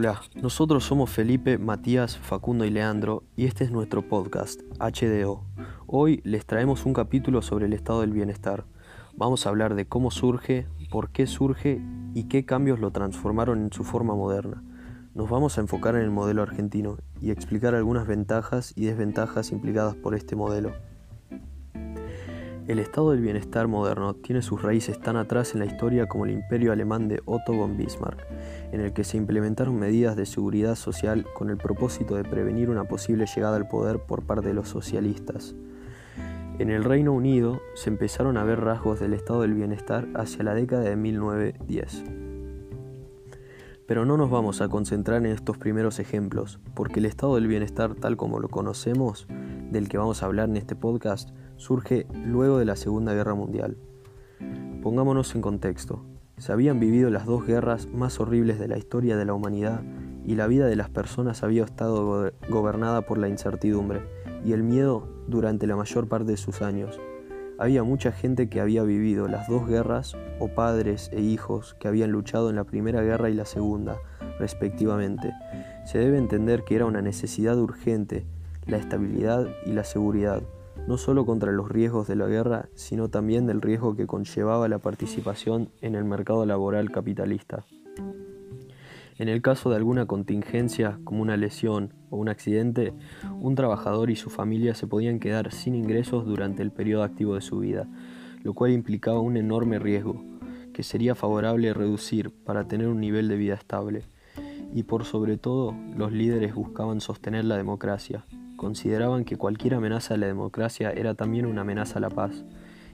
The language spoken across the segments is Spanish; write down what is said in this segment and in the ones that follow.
Hola, nosotros somos Felipe, Matías, Facundo y Leandro y este es nuestro podcast HDO. Hoy les traemos un capítulo sobre el estado del bienestar. Vamos a hablar de cómo surge, por qué surge y qué cambios lo transformaron en su forma moderna. Nos vamos a enfocar en el modelo argentino y explicar algunas ventajas y desventajas implicadas por este modelo. El estado del bienestar moderno tiene sus raíces tan atrás en la historia como el imperio alemán de Otto von Bismarck, en el que se implementaron medidas de seguridad social con el propósito de prevenir una posible llegada al poder por parte de los socialistas. En el Reino Unido se empezaron a ver rasgos del estado del bienestar hacia la década de 1910. Pero no nos vamos a concentrar en estos primeros ejemplos, porque el estado del bienestar tal como lo conocemos, del que vamos a hablar en este podcast, surge luego de la Segunda Guerra Mundial. Pongámonos en contexto. Se habían vivido las dos guerras más horribles de la historia de la humanidad y la vida de las personas había estado gobernada por la incertidumbre y el miedo durante la mayor parte de sus años. Había mucha gente que había vivido las dos guerras o padres e hijos que habían luchado en la Primera Guerra y la Segunda, respectivamente. Se debe entender que era una necesidad urgente la estabilidad y la seguridad no solo contra los riesgos de la guerra, sino también del riesgo que conllevaba la participación en el mercado laboral capitalista. En el caso de alguna contingencia, como una lesión o un accidente, un trabajador y su familia se podían quedar sin ingresos durante el periodo activo de su vida, lo cual implicaba un enorme riesgo, que sería favorable reducir para tener un nivel de vida estable. Y por sobre todo, los líderes buscaban sostener la democracia, consideraban que cualquier amenaza a la democracia era también una amenaza a la paz,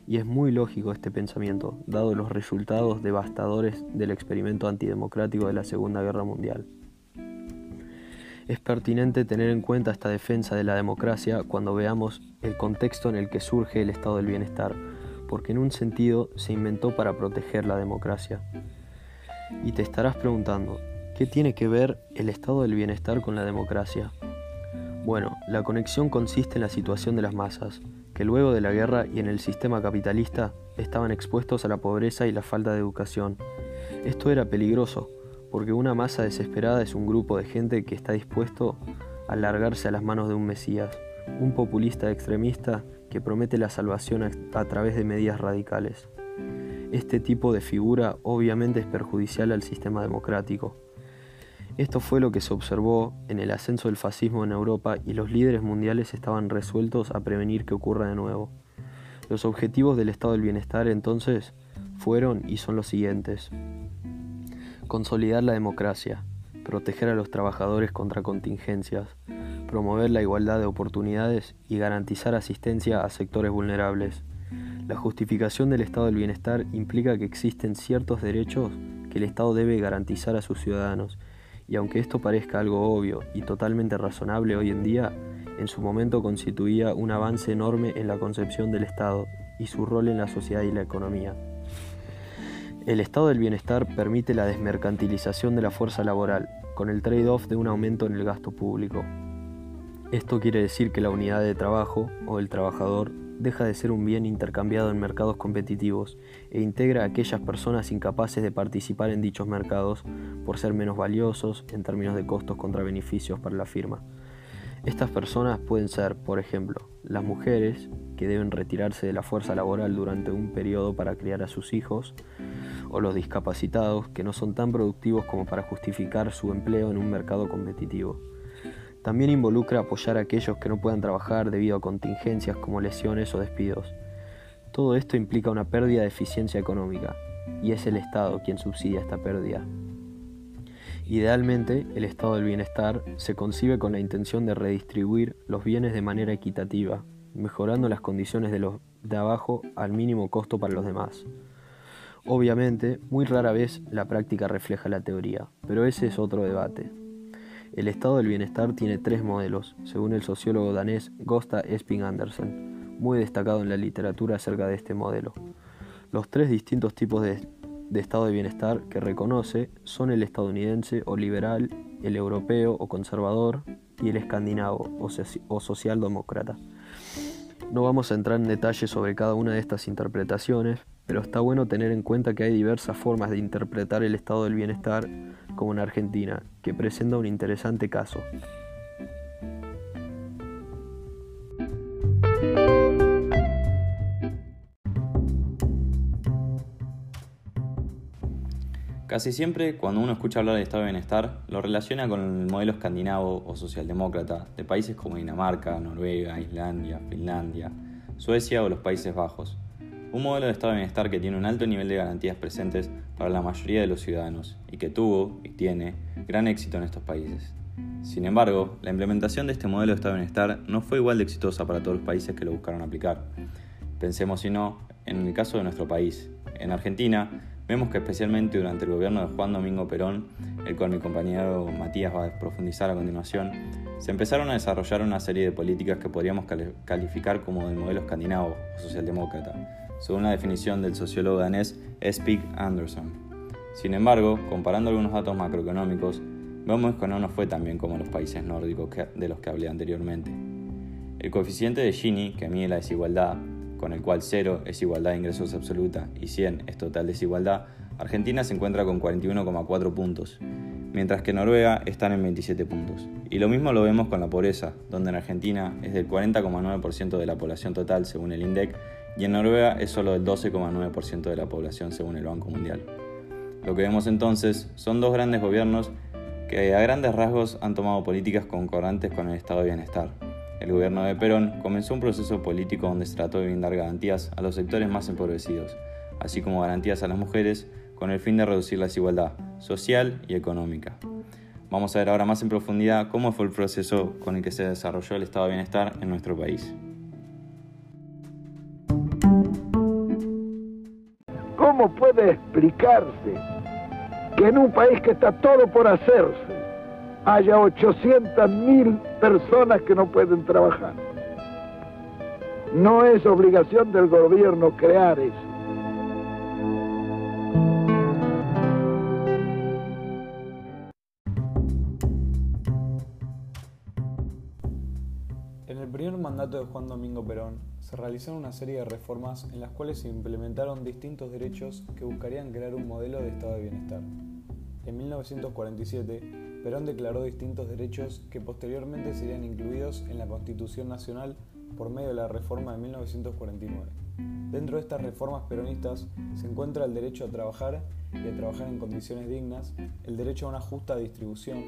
y es muy lógico este pensamiento, dado los resultados devastadores del experimento antidemocrático de la Segunda Guerra Mundial. Es pertinente tener en cuenta esta defensa de la democracia cuando veamos el contexto en el que surge el estado del bienestar, porque en un sentido se inventó para proteger la democracia. Y te estarás preguntando, ¿qué tiene que ver el estado del bienestar con la democracia? Bueno, la conexión consiste en la situación de las masas, que luego de la guerra y en el sistema capitalista estaban expuestos a la pobreza y la falta de educación. Esto era peligroso, porque una masa desesperada es un grupo de gente que está dispuesto a largarse a las manos de un Mesías, un populista extremista que promete la salvación a, través de medidas radicales. Este tipo de figura obviamente es perjudicial al sistema democrático, esto fue lo que se observó en el ascenso del fascismo en Europa y los líderes mundiales estaban resueltos a prevenir que ocurra de nuevo. Los objetivos del estado del bienestar entonces fueron y son los siguientes. Consolidar la democracia, proteger a los trabajadores contra contingencias, promover la igualdad de oportunidades y garantizar asistencia a sectores vulnerables. La justificación del estado del bienestar implica que existen ciertos derechos que el Estado debe garantizar a sus ciudadanos y aunque esto parezca algo obvio y totalmente razonable hoy en día, en su momento constituía un avance enorme en la concepción del Estado y su rol en la sociedad y la economía. El estado del bienestar permite la desmercantilización de la fuerza laboral, con el trade-off de un aumento en el gasto público. Esto quiere decir que la unidad de trabajo o el trabajador deja de ser un bien intercambiado en mercados competitivos e integra a aquellas personas incapaces de participar en dichos mercados por ser menos valiosos en términos de costos contra beneficios para la firma. Estas personas pueden ser, por ejemplo, las mujeres, que deben retirarse de la fuerza laboral durante un periodo para criar a sus hijos, o los discapacitados, que no son tan productivos como para justificar su empleo en un mercado competitivo. También involucra apoyar a aquellos que no puedan trabajar debido a contingencias como lesiones o despidos. Todo esto implica una pérdida de eficiencia económica, y es el Estado quien subsidia esta pérdida. Idealmente, el estado del bienestar se concibe con la intención de redistribuir los bienes de manera equitativa, mejorando las condiciones de los de abajo al mínimo costo para los demás. Obviamente, muy rara vez la práctica refleja la teoría, pero ese es otro debate. El estado del bienestar tiene tres modelos, según el sociólogo danés Gosta Esping Andersen, muy destacado en la literatura acerca de este modelo. Los tres distintos tipos de, estado de bienestar que reconoce son el estadounidense o liberal, el europeo o conservador y el escandinavo o, o socialdemócrata. No vamos a entrar en detalles sobre cada una de estas interpretaciones, pero está bueno tener en cuenta que hay diversas formas de interpretar el estado del bienestar, como en Argentina, que presenta un interesante caso. Casi siempre, cuando uno escucha hablar de estado de bienestar, lo relaciona con el modelo escandinavo o socialdemócrata de países como Dinamarca, Noruega, Islandia, Finlandia, Suecia o los Países Bajos. Un modelo de estado de bienestar que tiene un alto nivel de garantías presentes para la mayoría de los ciudadanos y que tuvo y tiene gran éxito en estos países. Sin embargo, la implementación de este modelo de estado de bienestar no fue igual de exitosa para todos los países que lo buscaron aplicar. Pensemos, si no, en el caso de nuestro país. En Argentina, Vemos que especialmente durante el gobierno de Juan Domingo Perón, el cual mi compañero Matías va a profundizar a continuación, se empezaron a desarrollar una serie de políticas que podríamos calificar como del modelo escandinavo o socialdemócrata, según la definición del sociólogo danés Spig Anderson. Sin embargo, comparando algunos datos macroeconómicos, vemos que no nos fue tan bien como los países nórdicos de los que hablé anteriormente. El coeficiente de Gini, que mide la desigualdad, con el cual 0 es igualdad de ingresos absoluta y 100 es total desigualdad, Argentina se encuentra con 41,4 puntos, mientras que Noruega están en 27 puntos. Y lo mismo lo vemos con la pobreza, donde en Argentina es del 40,9% de la población total según el INDEC y en Noruega es solo del 12,9% de la población según el Banco Mundial. Lo que vemos entonces son dos grandes gobiernos que a grandes rasgos han tomado políticas concordantes con el estado de bienestar, el gobierno de Perón comenzó un proceso político donde se trató de brindar garantías a los sectores más empobrecidos, así como garantías a las mujeres con el fin de reducir la desigualdad social y económica. Vamos a ver ahora más en profundidad cómo fue el proceso con el que se desarrolló el estado de bienestar en nuestro país. ¿Cómo puede explicarse que en un país que está todo por hacerse, haya 800 mil personas que no pueden trabajar. No es obligación del gobierno crear eso. Primer mandato de Juan Domingo Perón se realizaron una serie de reformas en las cuales se implementaron distintos derechos que buscarían crear un modelo de estado de bienestar. En 1947, Perón declaró distintos derechos que posteriormente serían incluidos en la Constitución Nacional por medio de la reforma de 1949. Dentro de estas reformas peronistas se encuentra el derecho a trabajar y a trabajar en condiciones dignas, el derecho a una justa distribución,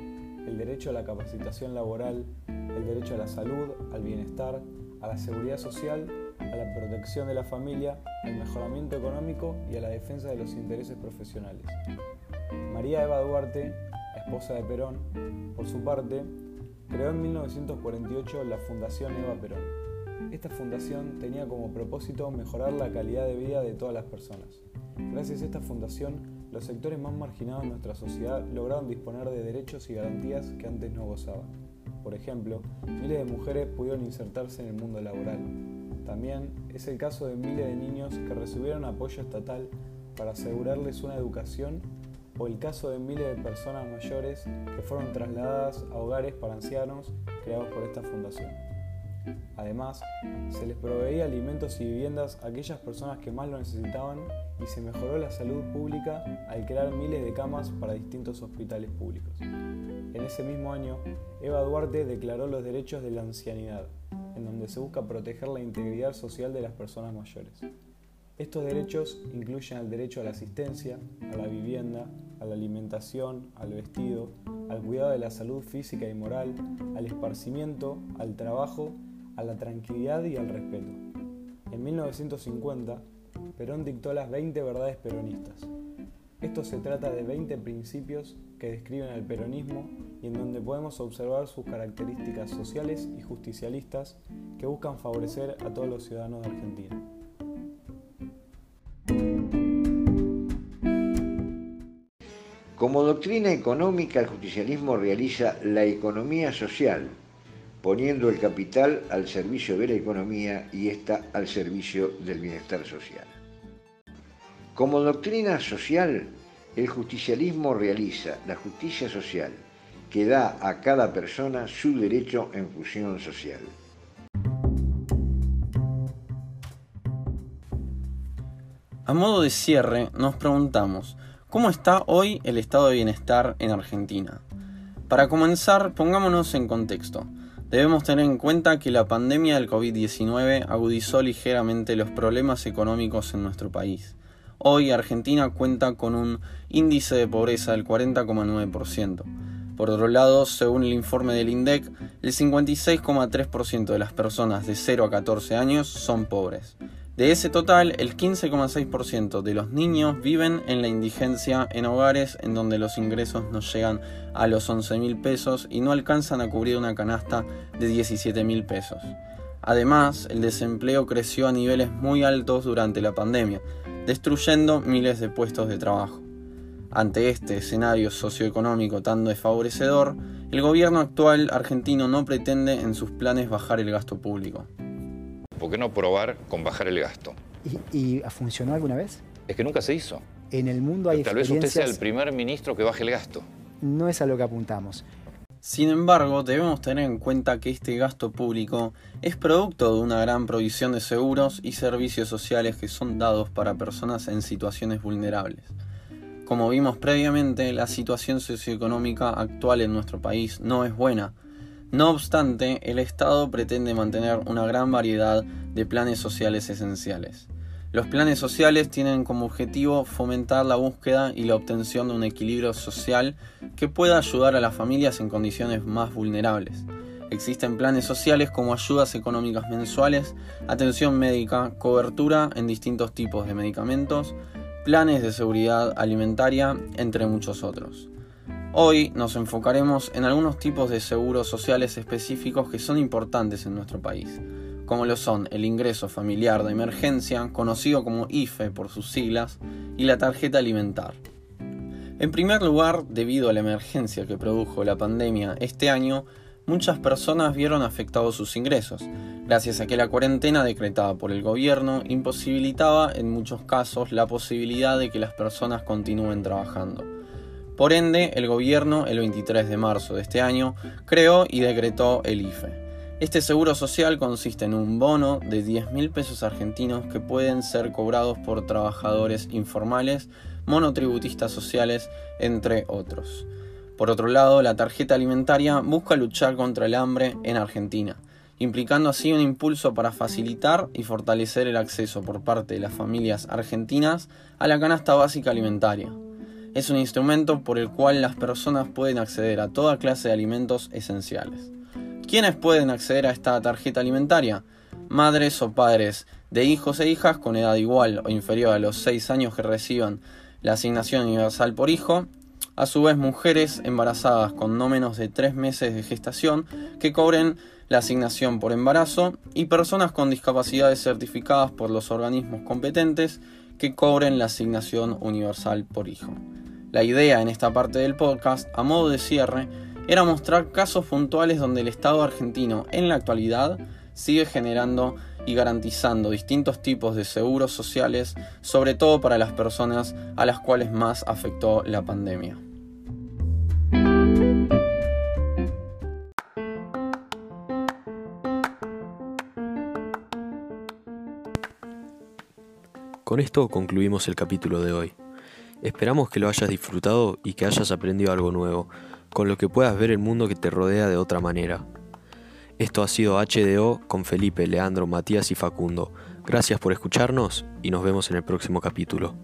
el derecho a la capacitación laboral, el derecho a la salud, al bienestar, a la seguridad social, a la protección de la familia, al mejoramiento económico y a la defensa de los intereses profesionales. María Eva Duarte esposa de Perón, por su parte, creó en 1948 la Fundación Eva Perón. Esta fundación tenía como propósito mejorar la calidad de vida de todas las personas. Gracias a esta fundación, los sectores más marginados de nuestra sociedad lograron disponer de derechos y garantías que antes no gozaban. Por ejemplo, miles de mujeres pudieron insertarse en el mundo laboral. También es el caso de miles de niños que recibieron apoyo estatal para asegurarles una educación o el caso de miles de personas mayores que fueron trasladadas a hogares para ancianos creados por esta fundación. Además, se les proveía alimentos y viviendas a aquellas personas que más lo necesitaban y se mejoró la salud pública al crear miles de camas para distintos hospitales públicos. En ese mismo año, Eva Duarte declaró los derechos de la ancianidad, en donde se busca proteger la integridad social de las personas mayores. Estos derechos incluyen el derecho a la asistencia, a la vivienda, a la alimentación, al vestido, al cuidado de la salud física y moral, al esparcimiento, al trabajo, a la tranquilidad y al respeto. En 1950, Perón dictó las 20 verdades peronistas. Esto se trata de 20 principios que describen el peronismo y en donde podemos observar sus características sociales y justicialistas que buscan favorecer a todos los ciudadanos de Argentina. Como doctrina económica, el justicialismo realiza la economía social, poniendo el capital al servicio de la economía y ésta al servicio del bienestar social. Como doctrina social, el justicialismo realiza la justicia social, que da a cada persona su derecho en función social. A modo de cierre, nos preguntamos, ¿cómo está hoy el estado de bienestar en Argentina? Para comenzar, pongámonos en contexto. Debemos tener en cuenta que la pandemia del COVID-19 agudizó ligeramente los problemas económicos en nuestro país. Hoy Argentina cuenta con un índice de pobreza del 40,9%. Por otro lado, según el informe del INDEC, el 56,3% de las personas de 0 a 14 años son pobres. De ese total, el 15,6% de los niños viven en la indigencia en hogares en donde los ingresos no llegan a los 11 mil pesos y no alcanzan a cubrir una canasta de 17 mil pesos. Además, el desempleo creció a niveles muy altos durante la pandemia, destruyendo miles de puestos de trabajo. Ante este escenario socioeconómico tan desfavorecedor, el gobierno actual argentino no pretende en sus planes bajar el gasto público. ¿Por qué no probar con bajar el gasto? ¿Y, funcionó alguna vez? Es que nunca se hizo. En el mundo hay Tal vez usted sea el primer ministro que baje el gasto. No es a lo que apuntamos. Sin embargo, debemos tener en cuenta que este gasto público es producto de una gran provisión de seguros y servicios sociales que son dados para personas en situaciones vulnerables. Como vimos previamente, la situación socioeconómica actual en nuestro país no es buena, no obstante, el Estado pretende mantener una gran variedad de planes sociales esenciales. Los planes sociales tienen como objetivo fomentar la búsqueda y la obtención de un equilibrio social que pueda ayudar a las familias en condiciones más vulnerables. Existen planes sociales como ayudas económicas mensuales, atención médica, cobertura en distintos tipos de medicamentos, planes de seguridad alimentaria, entre muchos otros. Hoy nos enfocaremos en algunos tipos de seguros sociales específicos que son importantes en nuestro país, como lo son el ingreso familiar de emergencia, conocido como IFE por sus siglas, y la tarjeta alimentar. En primer lugar, debido a la emergencia que produjo la pandemia este año, muchas personas vieron afectados sus ingresos, gracias a que la cuarentena decretada por el gobierno imposibilitaba en muchos casos la posibilidad de que las personas continúen trabajando. Por ende, el gobierno, el 23 de marzo de este año, creó y decretó el IFE. Este seguro social consiste en un bono de 10 mil pesos argentinos que pueden ser cobrados por trabajadores informales, monotributistas sociales, entre otros. Por otro lado, la tarjeta alimentaria busca luchar contra el hambre en Argentina, implicando así un impulso para facilitar y fortalecer el acceso por parte de las familias argentinas a la canasta básica alimentaria es un instrumento por el cual las personas pueden acceder a toda clase de alimentos esenciales. ¿Quiénes pueden acceder a esta tarjeta alimentaria? Madres o padres de hijos e hijas con edad igual o inferior a los 6 años que reciban la asignación universal por hijo, a su vez mujeres embarazadas con no menos de 3 meses de gestación que cobren la asignación por embarazo y personas con discapacidades certificadas por los organismos competentes que cobren la asignación universal por hijo. La idea en esta parte del podcast, a modo de cierre, era mostrar casos puntuales donde el Estado argentino en la actualidad sigue generando y garantizando distintos tipos de seguros sociales, sobre todo para las personas a las cuales más afectó la pandemia. Con esto concluimos el capítulo de hoy. Esperamos que lo hayas disfrutado y que hayas aprendido algo nuevo, con lo que puedas ver el mundo que te rodea de otra manera. Esto ha sido HDO con Felipe, Leandro, Matías y Facundo. Gracias por escucharnos y nos vemos en el próximo capítulo.